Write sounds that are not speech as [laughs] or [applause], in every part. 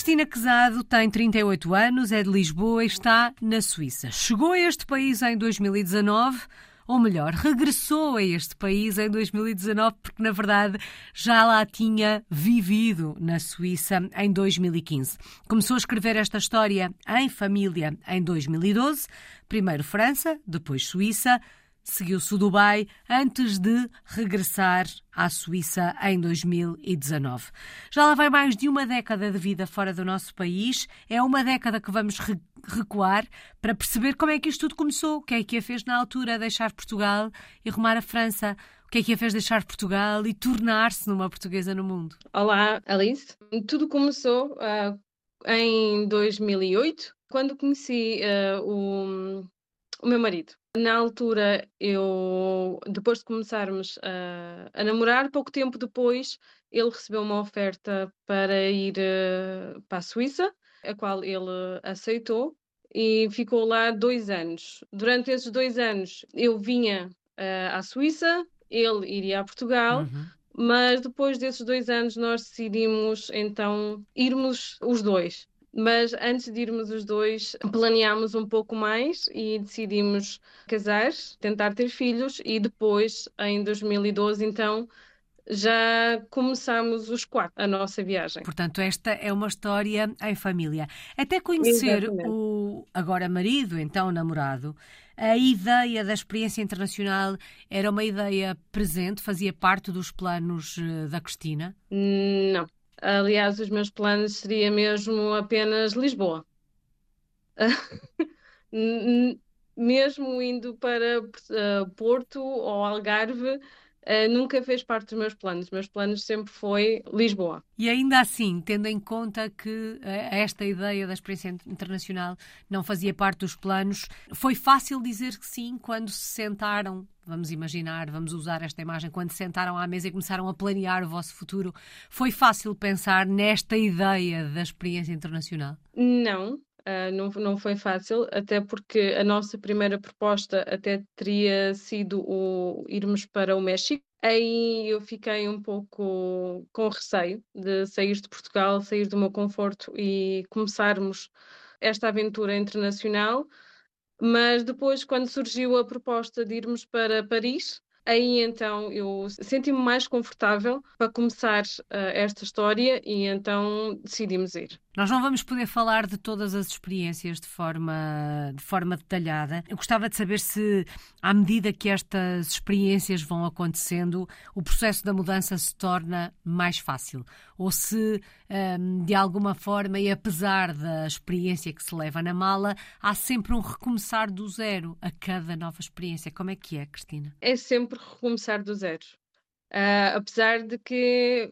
Cristina Quezado tem 38 anos, é de Lisboa e está na Suíça. Chegou a este país em 2019 ou melhor, regressou a este país em 2019, porque na verdade já lá tinha vivido na Suíça em 2015. Começou a escrever esta história em família em 2012, primeiro França, depois Suíça seguiu-se o Dubai antes de regressar à Suíça em 2019. Já lá vai mais de uma década de vida fora do nosso país. É uma década que vamos recuar para perceber como é que isto tudo começou, o que é que a fez na altura deixar Portugal e rumar a França. O que é que a fez deixar Portugal e tornar-se numa portuguesa no mundo? Olá, Alice. Tudo começou uh, em 2008, quando conheci uh, o, o meu marido. Na altura, eu, depois de começarmos a, a namorar, pouco tempo depois, ele recebeu uma oferta para ir uh, para a Suíça, a qual ele aceitou e ficou lá dois anos. Durante esses dois anos, eu vinha uh, à Suíça, ele iria a Portugal. Uhum. Mas depois desses dois anos nós decidimos então irmos os dois mas antes de irmos os dois, planeámos um pouco mais e decidimos casar, tentar ter filhos e depois, em 2012, então, já começamos os quatro a nossa viagem. Portanto, esta é uma história em família. Até conhecer Exatamente. o agora marido, então namorado, a ideia da experiência internacional era uma ideia presente, fazia parte dos planos eh, da Cristina? Não. Aliás, os meus planos seria mesmo apenas Lisboa. [laughs] mesmo indo para uh, Porto ou Algarve, uh, nunca fez parte dos meus planos. Meus planos sempre foi Lisboa. E ainda assim, tendo em conta que uh, esta ideia da experiência internacional não fazia parte dos planos, foi fácil dizer que sim quando se sentaram vamos imaginar, vamos usar esta imagem, quando sentaram à mesa e começaram a planear o vosso futuro, foi fácil pensar nesta ideia da experiência internacional? Não, Uh, não, não foi fácil, até porque a nossa primeira proposta até teria sido o irmos para o México. Aí eu fiquei um pouco com receio de sair de Portugal, sair do meu conforto e começarmos esta aventura internacional. Mas depois, quando surgiu a proposta de irmos para Paris, Aí então eu senti-me mais confortável para começar uh, esta história e então decidimos ir. Nós não vamos poder falar de todas as experiências de forma, de forma detalhada. Eu gostava de saber se, à medida que estas experiências vão acontecendo, o processo da mudança se torna mais fácil. Ou se, um, de alguma forma, e apesar da experiência que se leva na mala, há sempre um recomeçar do zero a cada nova experiência. Como é que é, Cristina? É sempre recomeçar do zero. Uh, apesar de que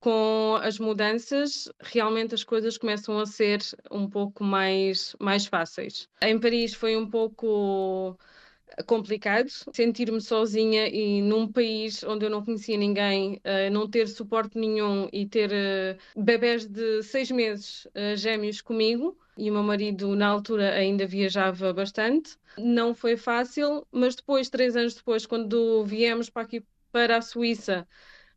com as mudanças, realmente as coisas começam a ser um pouco mais, mais fáceis. Em Paris foi um pouco complicado sentir-me sozinha e num país onde eu não conhecia ninguém, uh, não ter suporte nenhum e ter uh, bebés de seis meses uh, gêmeos comigo. E o meu marido, na altura, ainda viajava bastante. Não foi fácil, mas depois, três anos depois, quando viemos para aqui para a Suíça,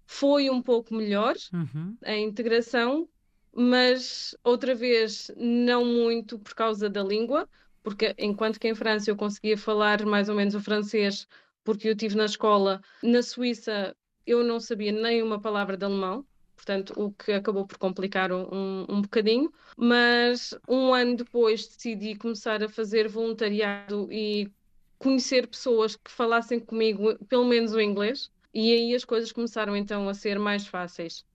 foi um pouco melhor uhum. a integração, mas outra vez não muito por causa da língua, porque enquanto que em França eu conseguia falar mais ou menos o francês, porque eu tive na escola, na Suíça eu não sabia nem uma palavra de alemão, portanto, o que acabou por complicar um, um bocadinho. Mas um ano depois decidi começar a fazer voluntariado e conhecer pessoas que falassem comigo pelo menos o inglês. E aí as coisas começaram então a ser mais fáceis.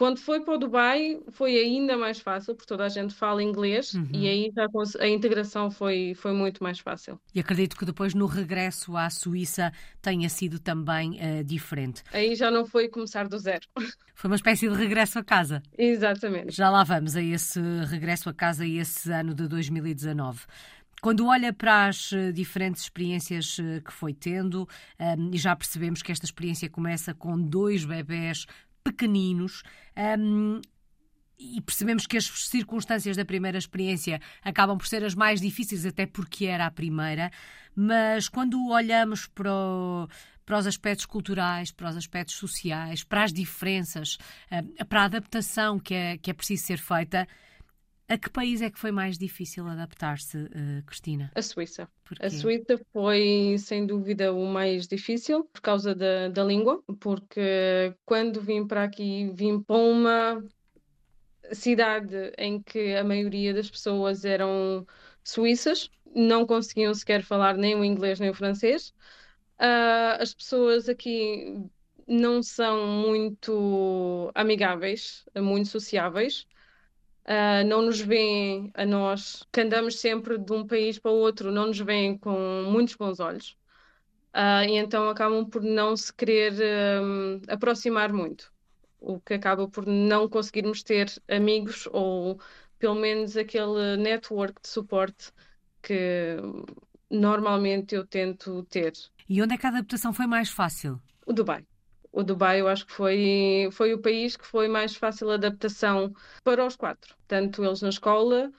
Quando foi para o Dubai foi ainda mais fácil, porque toda a gente fala inglês uhum. e aí a integração foi, foi muito mais fácil. E acredito que depois no regresso à Suíça tenha sido também uh, diferente. Aí já não foi começar do zero. [laughs] Foi uma espécie de regresso a casa. Exatamente. Já lá vamos a esse regresso a casa e esse ano de 2019. Quando olha para as eh, diferentes experiências eh, que foi tendo, um, ehm, e já percebemos que esta experiência começa com dois bebés pequeninos, um, ehm, e percebemos que as circunstâncias da primeira experiência acabam por ser as mais difíceis, até porque era a primeira, mas quando olhamos para o, para os aspectos culturais, para os aspectos sociais, para as diferenças, uh, para a adaptação que é, que é preciso ser feita. A que país é que foi mais difícil adaptar-se, uh, Cristina? A Suíça. A Suíça foi, sem dúvida, o mais difícil por causa da, da língua, porque quando vim para aqui, vim para uma cidade em que a maioria das pessoas eram suíças, não conseguiam sequer falar nem o inglês nem o francês. Uh, as pessoas aqui não são muito amigáveis, muito sociáveis. Uh, não nos veem a nós, que andamos sempre de um país para o outro, não nos veem com muitos bons olhos. Uh, e então acabam por não se querer um, aproximar muito, o que acaba por não conseguirmos ter amigos ou pelo menos aquele network de suporte que normalmente eu tento ter. E onde é que a adaptação foi mais fácil? O Dubai o Dubai eu acho que foi, foi o país que foi mais fácil adaptação para os quatro, tanto eles na escola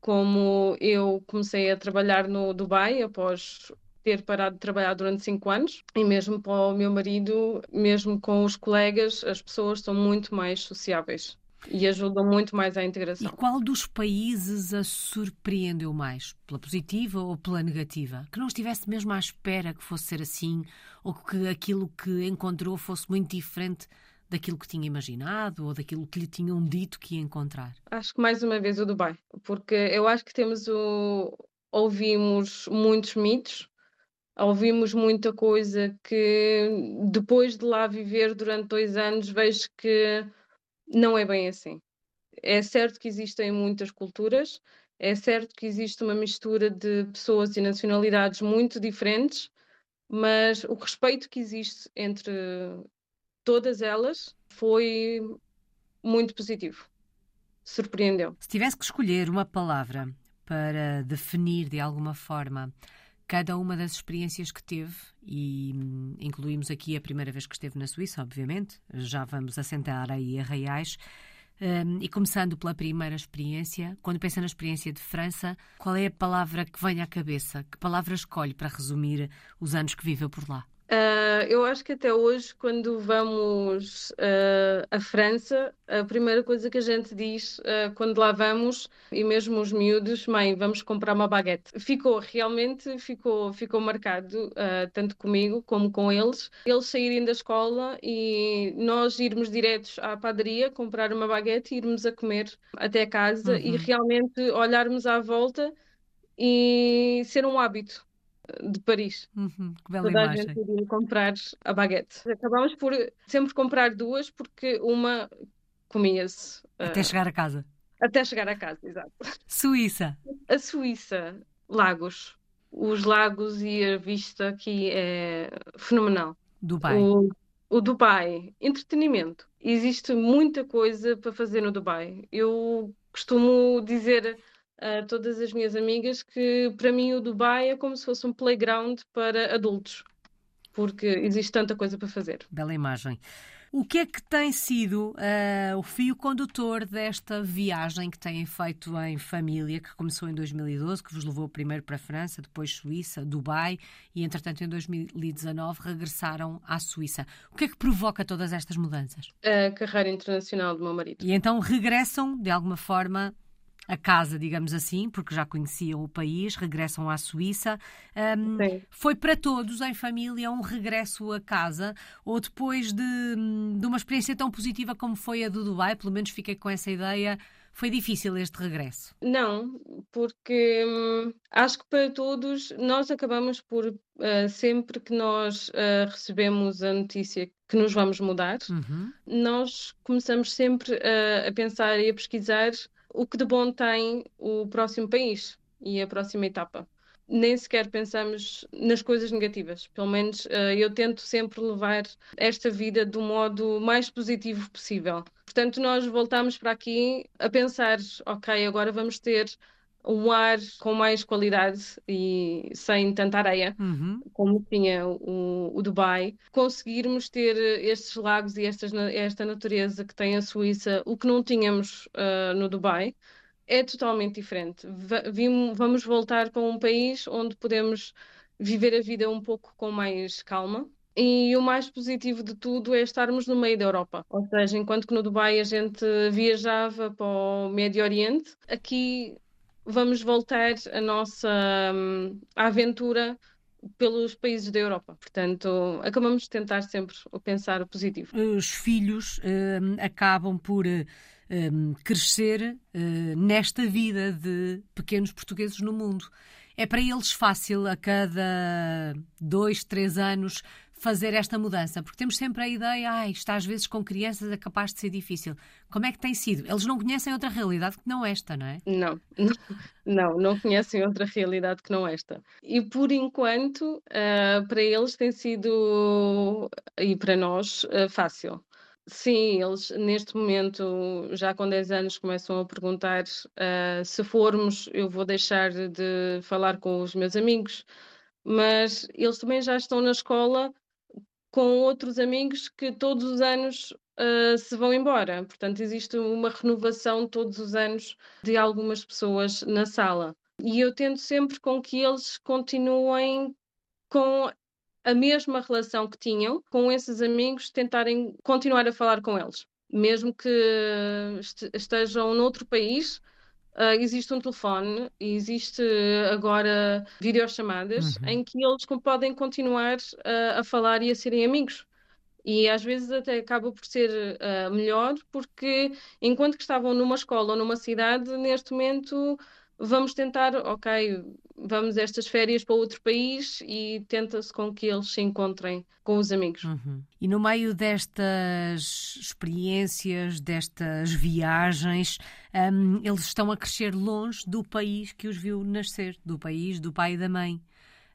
como eu comecei a trabalhar no Dubai após ter parado de trabalhar durante cinco anos. E mesmo para o meu marido, mesmo com os colegas, as pessoas são muito mais sociáveis e ajudam muito mais à integração. E qual dos países a surpreendeu mais? Pela positiva ou pela negativa? Que não estivesse mesmo à espera que fosse ser assim ou que aquilo que encontrou fosse muito diferente daquilo que tinha imaginado ou daquilo que lhe tinham dito que ia encontrar? Acho que mais uma vez o Dubai, porque eu acho que temos o. Ouvimos muitos mitos, ouvimos muita coisa que depois de lá viver durante dois anos vejo que não é bem assim. É certo que existem muitas culturas, é certo que existe uma mistura de pessoas e nacionalidades muito diferentes, mas o respeito que existe entre todas elas foi muito positivo. Surpreendeu. Se tivesse que escolher uma palavra para definir de alguma forma cada uma das experiências que teve, e hum, incluímos aqui a primeira vez que esteve na Suíça, obviamente, já vamos assentar aí a Reais. Um, e começando pela primeira experiência, quando pensa na experiência de França, qual é a palavra que vem à cabeça? Que palavra escolhe para resumir os anos que viveu por lá? Uh, eu acho que até hoje, quando vamos uh, à França, a primeira coisa que a gente diz uh, quando lá vamos, e mesmo os miúdos, mãe, vamos comprar uma baguete. Ficou, realmente ficou, ficou marcado, tanto comigo como com eles. Eles saírem da escola e nós irmos diretos à padaria, comprar uma baguete e irmos a comer até casa uhum. e realmente olharmos à volta e ser um hábito de Paris. Uhum, que bela Toda imagem. a gente iria comprar a baguete. Acabámos por sempre comprar duas porque uma comia-se. Até uh, chegar a casa. Até chegar a casa, exato. Suíça. A Suíça, lagos. Os lagos e a vista aqui é fenomenal. Dubai. O, o Dubai, entretenimento. Existe muita coisa para fazer no Dubai. Eu costumo dizer a todas as minhas amigas que para mim o Dubai é como se fosse um playground para adultos, porque existe tanta coisa para fazer. Bela imagem. O que é que tem sido uh, o fio condutor desta viagem que têm feito em família, que começou em 2012, que vos levou primeiro para a França, depois Suíça, Dubai e, entretanto, em 2019 regressaram à Suíça? O que é que provoca todas estas mudanças? A carreira internacional do meu marido. E então regressam, de alguma forma, a casa, digamos assim, porque já conheciam o país, regressam à Suíça. Um, foi para todos em família um regresso a casa? Ou depois de, de, uma experiência tão positiva como foi a do Dubai, pelo menos fiquei com essa ideia, foi difícil este regresso? Não, porque hum, acho que para todos nós acabamos por, uh, sempre que nós uh, recebemos a notícia que nos vamos mudar, uhum. nós começamos sempre uh, a pensar e a pesquisar o que de bom tem o próximo país e a próxima etapa. Nem sequer pensamos nas coisas negativas. Pelo menos uh, eu tento sempre levar esta vida do modo mais positivo possível. Portanto, nós voltamos para aqui a pensar: ok, agora vamos ter um ar com mais qualidade e sem tanta areia, uhum. como tinha o, o, Dubai, conseguirmos ter estes lagos e estas, esta natureza que tem a Suíça, o que não tínhamos uh, no Dubai, é totalmente diferente. Vimos, vamos voltar para um país onde podemos viver a vida um pouco com mais calma, E o mais positivo de tudo é estarmos no meio da Europa. Ou seja, enquanto que no Dubai a gente viajava para o Médio Oriente, aqui vamos voltar a nossa hum, aventura pelos países da Europa. Portanto, acabamos de tentar sempre pensar o positivo. Os filhos uh, acabam por uh, crescer uh, nesta vida de pequenos portugueses no mundo. É para eles fácil a cada dois, três anos fazer esta mudança? Porque temos sempre a ideia, ah, isto às vezes com crianças é capaz de ser difícil. Como é que tem sido? Eles não conhecem outra realidade que não esta, não é? Não, [laughs] não, não conhecem outra realidade que não esta. E por enquanto, uh, para eles tem sido, e para nós, uh, fácil. Sim, eles neste momento, já com 10 anos, começam a perguntar uh, se formos, eu vou deixar de falar com os meus amigos, mas eles também já estão na escola com outros amigos que todos os anos uh, se vão embora. Portanto, existe uma renovação todos os anos de algumas pessoas na sala. E eu tento sempre com que eles continuem com a mesma relação que tinham com esses amigos, tentarem continuar a falar com eles. Mesmo que estejam noutro país, Uh, existe um telefone e existe agora videochamadas uhum. em que eles podem continuar uh, a falar e a serem amigos. E às vezes até acaba por ser uh, melhor, porque enquanto que estavam numa escola ou numa cidade, neste momento vamos tentar, ok, vamos estas férias para outro país e tenta-se com que eles se encontrem com os amigos. Uhum. E no meio destas experiências, destas viagens, um, eles estão a crescer longe do país que os viu nascer, do país do pai e da mãe.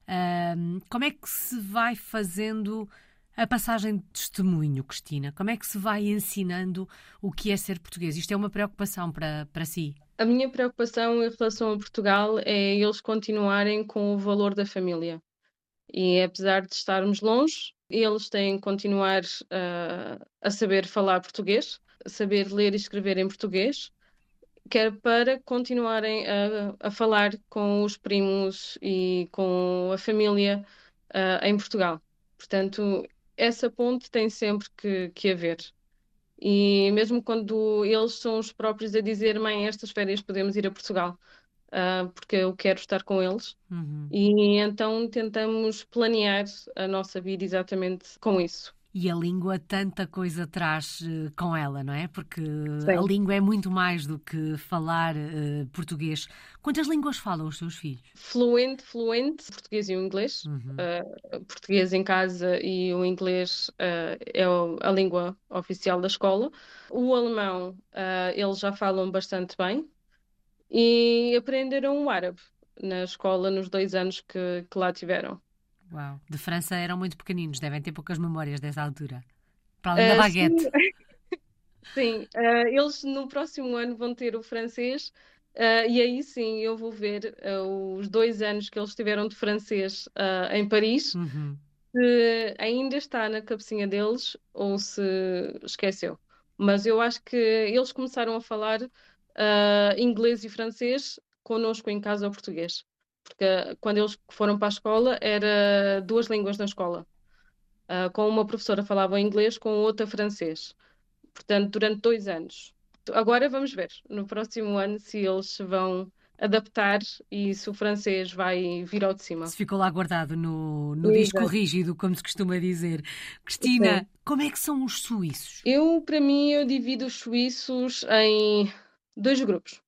Um, como é que se vai fazendo a passagem de testemunho, Cristina? Como é que se vai ensinando o que é ser português? Isto é uma preocupação para, para si? A minha preocupação em relação a Portugal é eles continuarem com o valor da família. E apesar de estarmos longe, eles têm que continuar uh, a saber falar português, saber ler e escrever em português, quer para continuarem a, a falar com os primos e com a família uh, em Portugal. Portanto, essa ponte tem sempre que, que haver. E mesmo quando eles são os próprios a dizer, mãe, estas férias podemos ir a Portugal, uh, porque eu quero estar com eles. Uhum. E então tentamos planear a nossa vida exatamente com isso. E a língua tanta coisa traz uh, com ela, não é? Porque Sim. a língua é muito mais do que falar uh, português. Quantas línguas falam os seus filhos? Fluente, fluente, português e o inglês. Uhum. Uh, português em casa e o inglês é a língua oficial da escola. O alemão eles já falam bastante bem e aprenderam o árabe na escola nos dois anos que, que lá tiveram. Uau. De França eram muito pequeninos, devem ter poucas memórias dessa altura. Para além uh, da baguete. Sim, [laughs] sim. Uh, eles no próximo ano vão ter o francês. Uh, e aí sim eu vou ver os dois anos que eles tiveram de francês em Paris, uhum. se ainda está na cabecinha deles ou se esqueceu. Mas eu acho que eles começaram a falar inglês e francês connosco em casa ao português porque quando eles foram para a escola era duas línguas na escola. Uh, com uma professora falava inglês, com outra francês. Portanto, durante dois anos. Agora vamos ver, no próximo ano, se eles vão adaptar e se o francês vai vir ao de cima. Se ficou lá guardado no, no disco rígido, como se costuma dizer. Cristina, Sim. como é que são os suíços? Eu, para mim, eu divido os suíços em dois grupos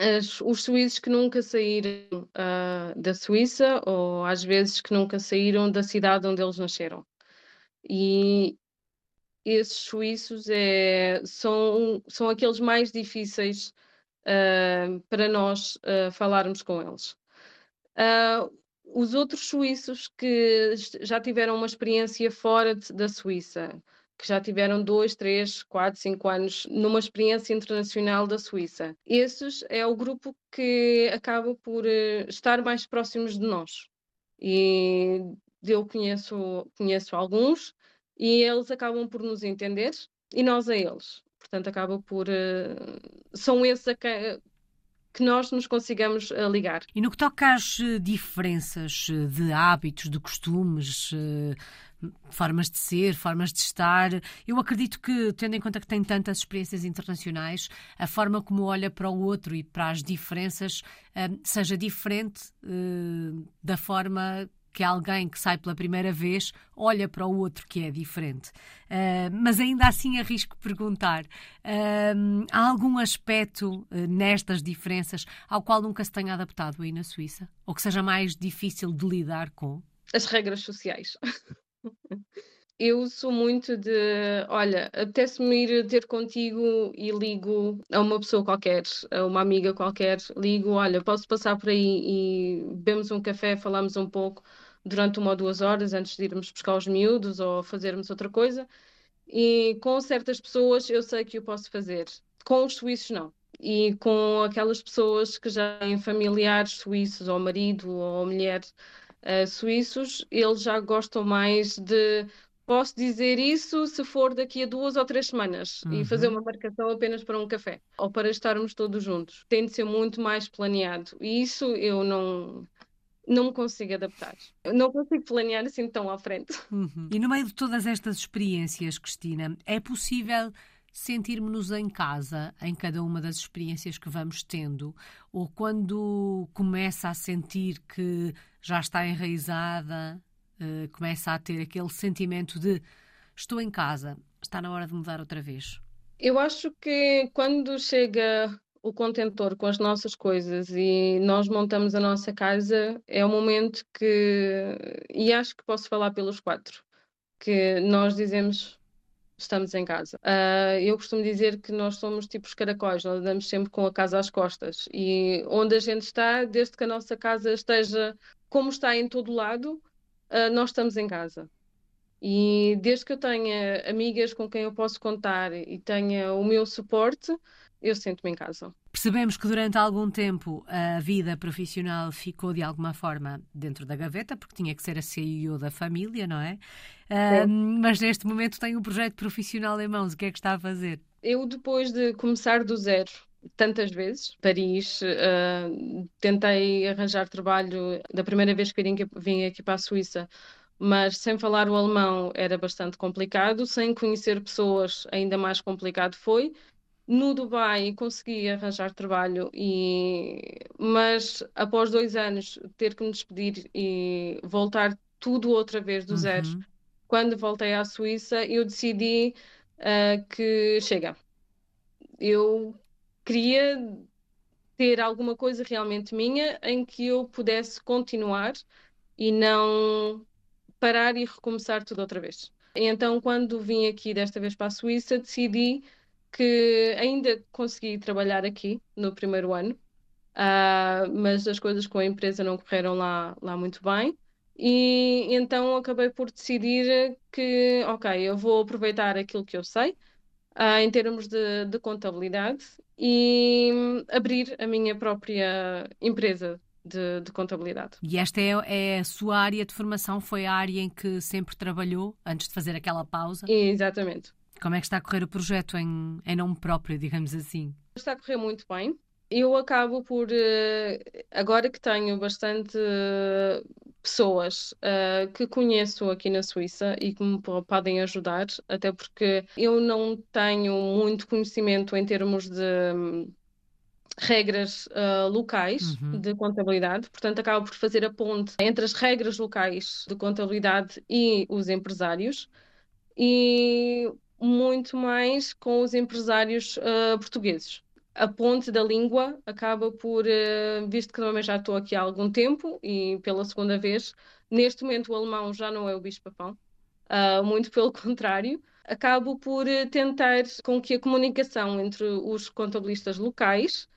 as, os suíços que nunca saíram uh, da Suíça ou às vezes que nunca saíram da cidade onde eles nasceram. E esses suíços é, são, são aqueles mais difíceis uh, para nós uh, falarmos com eles. os outros suíços que já tiveram uma experiência fora de, da Suíça, que já tiveram dois, três, quatro, cinco anos numa experiência internacional da Suíça. Esses é o grupo que acaba por uh, estar mais próximos de nós. E eu conheço, conheço alguns e eles acabam por nos entender e nós a eles. Portanto, acaba por. Uh, são esses a que, que nós nos consigamos uh, ligar. E no que toca às eh, diferenças eh, de hábitos, de costumes, formas de ser, formas de estar. Eu acredito que, tendo em conta que tem tantas experiências internacionais, a forma como olha para o outro e para as diferenças seja diferente da forma que alguém que sai pela primeira vez olha para o outro que é diferente. Uh, mas ainda assim arrisco perguntar: uh, há algum aspecto uh, nestas diferenças ao qual nunca se tenha adaptado aí na Suíça? Ou que seja mais difícil de lidar com? As regras sociais. [laughs] Eu sou muito de, olha, apetece-me ir ter contigo e ligo a uma pessoa qualquer, a uma amiga qualquer, ligo, olha, posso passar por aí e bebemos um café, falamos um pouco durante uma ou duas horas antes de irmos buscar os miúdos ou fazermos outra coisa. E com certas pessoas eu sei que o posso fazer, com os suíços não. E com aquelas pessoas que já têm familiares suíços, ou marido ou mulher uh, suíços, eles já gostam mais de posso dizer isso se for daqui a duas ou três semanas uhum. e fazer uma marcação apenas para um café ou para estarmos todos juntos. Tem de ser muito mais planeado. E isso eu não não me consigo adaptar. não consigo planear assim tão à frente. Uhum. E no meio de todas estas experiências, Cristina, é possível sentirmos-nos em casa em cada uma das experiências que vamos tendo, ou quando começa a sentir que já está enraizada uh, começa a ter aquele sentimento de estou em casa, está na hora de mudar outra vez? Eu acho que quando chega o contentor com as nossas coisas e nós montamos a nossa casa, é o momento que, e acho que posso falar pelos quatro, que nós dizemos estamos em casa. Uh, eu costumo dizer que nós somos tipo os caracóis, nós andamos sempre com a casa às costas e onde a gente está, desde que a nossa casa esteja como está em todo lado, uh, nós estamos em casa. E desde que eu tenha amigas com quem eu posso contar e tenha o meu suporte, eu sinto-me em casa. Percebemos que durante algum tempo a vida profissional ficou de alguma forma dentro da gaveta, porque tinha que ser a CEO da família, não é? Uh, mas neste momento tem um projeto profissional em mãos. O que é que está a fazer? Eu, depois de começar do zero, tantas vezes. Paris, uh, tentei arranjar trabalho da primeira vez que vim aqui para a Suíça, mas sem falar o alemão era bastante complicado, sem conhecer pessoas ainda mais complicado foi. No Dubai consegui arranjar trabalho, e... mas após dois anos ter que me despedir e voltar tudo outra vez do zero, uhum. quando voltei à Suíça, eu decidi uh, que chega. Eu queria ter alguma coisa realmente minha em que eu pudesse continuar e não parar e recomeçar tudo outra vez. Então, quando vim aqui desta vez para a Suíça, decidi que ainda consegui trabalhar aqui no primeiro ano, uh, mas as coisas com a empresa não correram lá, lá muito bem. E então acabei por decidir que, ok, eu vou aproveitar aquilo que eu sei, uh, em termos de, de contabilidade e abrir a minha própria empresa de, de, contabilidade. E esta é, é, a sua área de formação? Foi a área em que sempre trabalhou antes de fazer aquela pausa? Exatamente. Como é que está a correr o projeto em, em nome próprio, digamos assim? Está a correr muito bem. Eu acabo por, eh, agora que tenho bastante pessoas uh, que conheço aqui na Suíça e que me podem ajudar, até porque eu não tenho muito conhecimento em termos de um, regras uh, locais uhum. de contabilidade, portanto acabo por fazer a ponte entre as regras locais de contabilidade e os empresários e muito mais com os empresários uh, portugueses a ponte da língua acaba por, uh, visto que também já estou aqui há algum tempo e pela segunda vez, neste momento o alemão já não é o bicho-papão, uh, muito [laughs] pelo contrário, acabo por uh, tentar com que a comunicação entre os contabilistas locais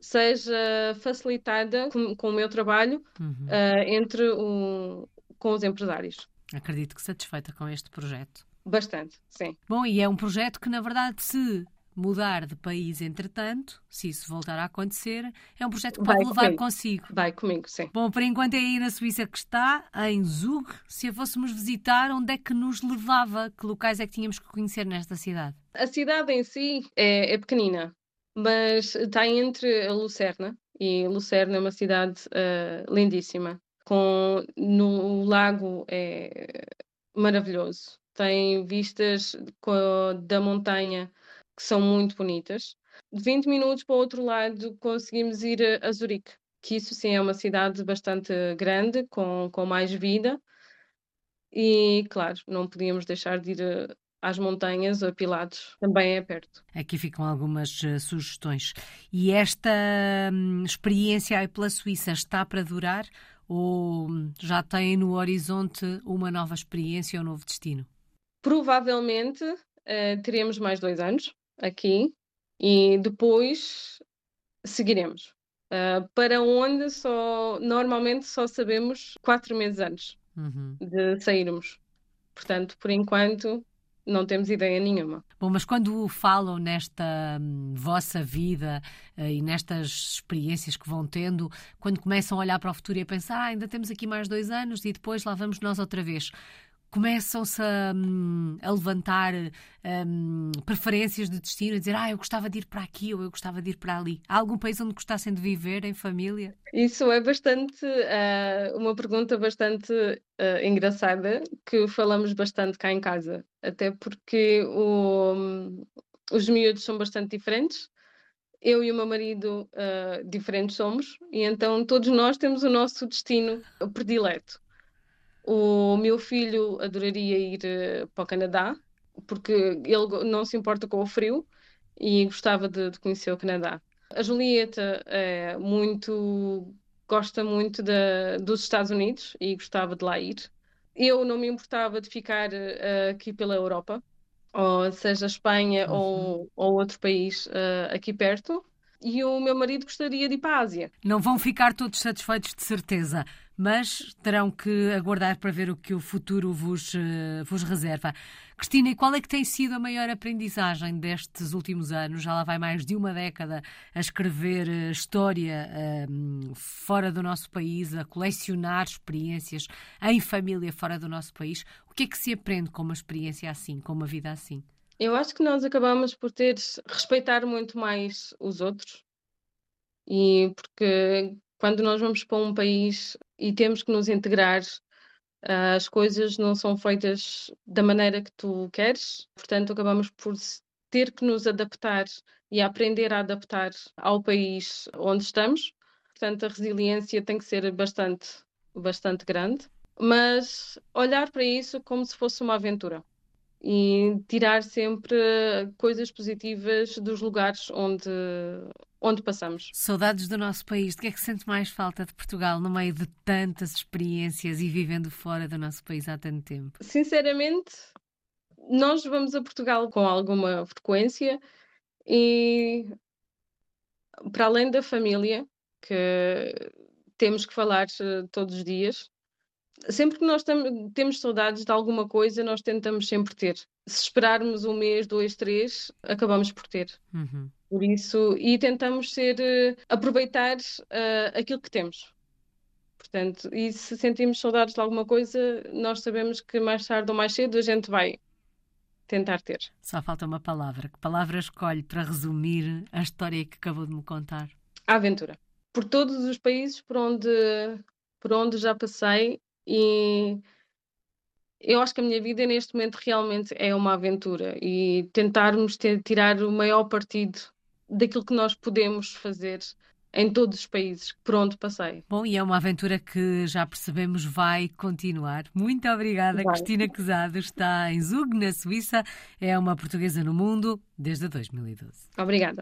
seja facilitada com, com o meu trabalho uhum. entre o, com os empresários. Acredito que satisfeita com este projeto. Bastante, sim. Bom, e é um projeto que, na verdade, se mudar de país entretanto, se isso voltar a acontecer, é um projeto que pode Vai levar comigo. consigo. Vai comigo, sim. Bom, por enquanto é aí na Suíça que está, em Zug. Se a fôssemos visitar, onde é que nos levava? Que locais é que tínhamos que conhecer nesta cidade? A cidade em si é, é pequenina. mas está entre a Lucerna, e Lucerna é uma cidade uh, lindíssima, com no lago é maravilhoso, tem vistas da montanha que são muito bonitas. De 20 minutos para o outro lado conseguimos ir a Zurique, que isso sim é uma cidade bastante grande, com, com mais vida. E claro, não podíamos deixar de ir eh, às montanhas, a Pilatos, também é perto. Aqui ficam algumas uh, sugestões. E esta hum, experiência aí pela Suíça está para durar ou já tem no horizonte uma nova experiência ou um novo destino? Provavelmente uh, teremos mais dois anos aqui e depois seguiremos. Uh, para onde só normalmente só sabemos quatro meses antes uhum. de sairmos. Portanto, por enquanto, não temos ideia nenhuma. Bom, mas quando falam nesta hum, vossa vida uh, e nestas experiências que vão tendo, quando começam a olhar para o futuro e a pensar, ah, ainda temos aqui mais dois anos e depois lá vamos nós outra vez começam-se a, hum, a, levantar um, preferências de destino, a dizer, ah, eu gostava de ir para aqui ou eu gostava de ir para ali. Há algum país onde gostassem de viver em família? Isso é bastante, uh, uma pergunta bastante uh, engraçada, que falamos bastante cá em casa, até porque o, um, os miúdos são bastante diferentes. Eu e o meu marido uh, diferentes somos, e então todos nós temos o nosso destino predileto. O meu filho adoraria ir uh, para o Canadá, porque ele não se importa com o frio e gostava de, de conhecer o Canadá. A Julieta é muito gosta muito de, dos Estados Unidos e gostava de lá ir. Eu não me importava de ficar uh, aqui pela Europa, ou seja, Espanha uhum. ou, ou outro país uh, aqui perto. E o meu marido gostaria de ir para a Ásia. Não vão ficar todos satisfeitos de certeza mas terão que aguardar para ver o que o futuro vos, uh, vos reserva. Cristina, e qual é que tem sido a maior aprendizagem destes últimos anos? Já lá vai mais de uma década a escrever uh, história uh, fora do nosso país, a colecionar experiências em família fora do nosso país. O que é que se aprende com uma experiência assim, com uma vida assim? Eu acho que nós acabamos por ter respeitar muito mais os outros. E porque quando nós vamos para um país e temos que nos integrar, ah, as coisas não são feitas da maneira que tu queres, portanto, acabamos por ter que nos adaptar e aprender a adaptar ao país onde estamos. Portanto, a resiliência tem que ser bastante, bastante grande, mas olhar para isso como se fosse uma aventura e tirar sempre coisas positivas dos lugares onde, onde passamos. Saudades do nosso país. De que é que sente mais falta de Portugal no meio de tantas experiências e vivendo fora do nosso país há tanto tempo? Sinceramente, nós vamos a Portugal com alguma frequência e para além da família, que temos que falar eh, todos os dias, sempre que nós temos saudades de alguma coisa, nós tentamos sempre ter. Se esperarmos um mês, dois, três, acabamos por ter. Uhum. Por isso, e tentamos ser, uh, aproveitar uh, aquilo que temos. Portanto, e se sentimos saudades de alguma coisa, nós sabemos que mais tarde ou mais cedo a gente vai tentar ter. Só falta uma palavra. Que palavra escolhe para resumir a história que acabou de me contar? A aventura. Por todos os países por onde, por onde já passei, e eu acho que a minha vida neste momento realmente é uma aventura e tentarmos ter, tirar o maior partido daquilo que nós podemos fazer em todos os países por onde passei. Bom, e é uma aventura que já percebemos vai continuar. Muito obrigada, vai. Cristina Quezado. Está em Zug, na Suíça. É uma portuguesa no mundo desde 2012. Obrigada.